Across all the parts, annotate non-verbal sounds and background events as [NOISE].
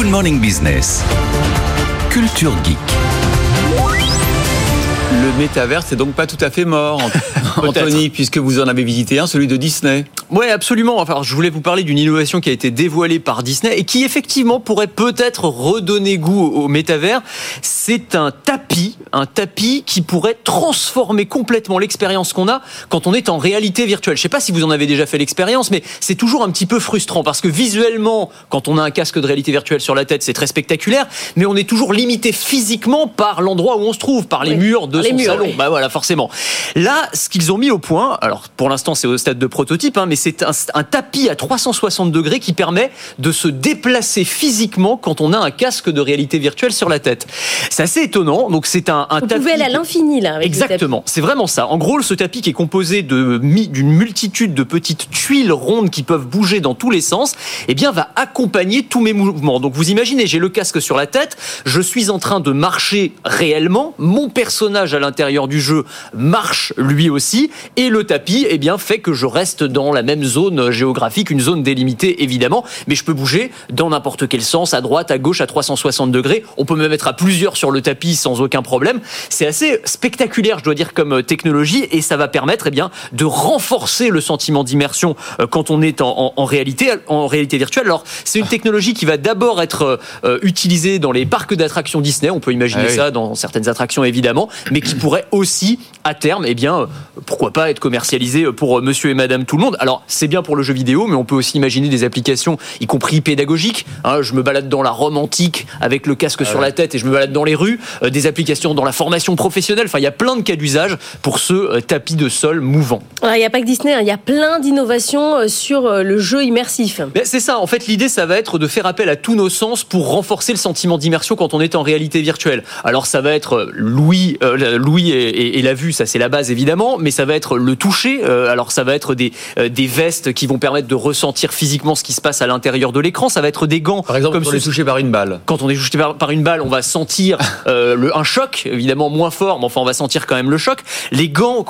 Good Morning Business. Culture Geek. Le métavers, c'est donc pas tout à fait mort, [LAUGHS] Anthony, puisque vous en avez visité un, celui de Disney. Ouais, absolument. Enfin, je voulais vous parler d'une innovation qui a été dévoilée par Disney et qui effectivement pourrait peut-être redonner goût au métavers. C'est un tapis, un tapis qui pourrait transformer complètement l'expérience qu'on a quand on est en réalité virtuelle. Je sais pas si vous en avez déjà fait l'expérience, mais c'est toujours un petit peu frustrant parce que visuellement, quand on a un casque de réalité virtuelle sur la tête, c'est très spectaculaire, mais on est toujours limité physiquement par l'endroit où on se trouve, par les murs de son salon. Bah voilà, forcément. Là, ce qu'ils ont mis au point, alors pour l'instant c'est au stade de prototype, hein, mais c'est un, tapis à 360 degrés qui permet de se déplacer physiquement quand on a un casque de réalité virtuelle sur la tête. C'est assez étonnant. Donc c'est un, un Vous tapis. pouvez aller à l'infini là. Avec Exactement. C'est vraiment ça. En gros, ce tapis qui est composé de d'une multitude de petites tuiles rondes qui peuvent bouger dans tous les sens, eh bien va accompagner tous mes mouvements. Donc vous imaginez, j'ai le casque sur la tête, je suis en train de marcher réellement, mon personnage à l'intérieur du jeu marche lui aussi, et le tapis, eh bien fait que je reste dans la même zone géographique, une zone délimitée évidemment, mais je peux bouger dans n'importe quel sens, à droite, à gauche, à 360 degrés. On peut me mettre à plusieurs sur le tapis sans aucun problème. C'est assez spectaculaire, je dois dire, comme technologie, et ça va permettre, eh bien, de renforcer le sentiment d'immersion euh, quand on est en, en, en, réalité, en réalité virtuelle. Alors, c'est une technologie qui va d'abord être euh, utilisée dans les parcs d'attractions Disney. On peut imaginer ah oui. ça dans certaines attractions évidemment, mais qui pourrait aussi, à terme, eh bien, euh, pourquoi pas être commercialisée pour Monsieur et Madame tout le monde. Alors, c'est bien pour le jeu vidéo, mais on peut aussi imaginer des applications, y compris pédagogiques. Hein, je me balade dans la Rome antique avec le casque ah sur ouais. la tête et je me balade dans les rues. Euh, des applications dans la formation professionnelle. Enfin, il y a plein de cas d'usage pour ce euh, tapis de sol mouvant. Il n'y a pas que Disney, il hein, y a plein d'innovations euh, sur le jeu immersif. C'est ça. En fait, l'idée, ça va être de faire appel à tous nos sens pour renforcer le sentiment d'immersion quand on est en réalité virtuelle. Alors, ça va être l'ouïe, euh, l'ouïe et, et, et, la vue, ça c'est la base évidemment, mais ça va être le toucher. Euh, alors, ça va être des, euh, des vestes qui vont permettre de ressentir physiquement ce qui se passe à l'intérieur de l'écran. Ça va être des gants. Par exemple, comme quand on est touché par une balle. Quand on est touché par, par une balle, on va sentir le, un choc, évidemment moins fort, mais enfin on va sentir quand même le choc. Les gants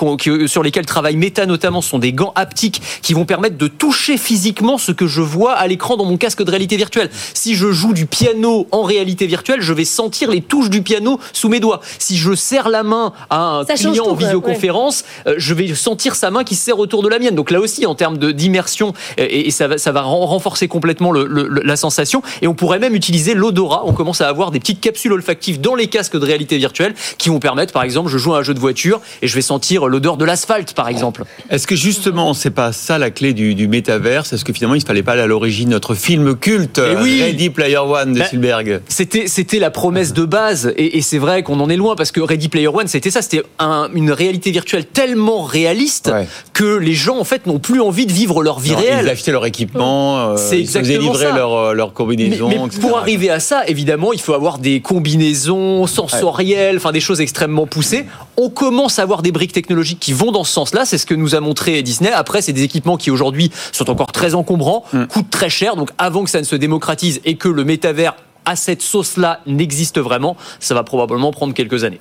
sur lesquels travaille Meta notamment sont des gants haptiques qui vont permettre de toucher physiquement ce que je vois à l'écran dans mon casque de réalité virtuelle. Si je joue du piano en réalité virtuelle, je vais sentir les touches du piano sous mes doigts. Si je serre la main à un Ça client en visioconférence, ouais. je vais sentir sa main qui se serre autour de la mienne. Donc là aussi, en termes d'immersion, et, et, ça va, ça va renforcer complètement le, le, la sensation. Et on pourrait même utiliser l'odorat. On commence à avoir des petites capsules olfactives dans les casques de réalité virtuelle qui vont permettre, par exemple, je joue à un jeu de voiture et je vais sentir l'odeur de l'asphalte, par exemple. Est-ce que justement, c'est pas ça la clé du, du métaverse? Est-ce que finalement, il ne fallait pas aller à l'origine notre film culte, et oui. Ready Player One de bah, Spielberg? C'était, c'était la promesse de base et, et c'est vrai qu'on en est loin parce que Ready Player One, c'était ça, c'était un, une réalité virtuelle tellement réaliste ouais. que les gens, en fait, n'ont plus envie de vivre leur vie non, réelle. Ils achetaient leur équipement, euh, ils livrer ça. leur, leur combinaison. Mais, pour arriver à ça, évidemment, il faut avoir des combinaisons sensorielles, enfin ouais. des choses extrêmement poussées. On commence à avoir des briques technologiques qui vont dans ce sens-là. C'est ce que nous a montré Disney. Après, c'est des équipements qui aujourd'hui sont encore très encombrants, mm. coûtent très cher. Donc, avant que ça ne se démocratise et que le métavers à cette sauce-là n'existe vraiment, ça va probablement prendre quelques années.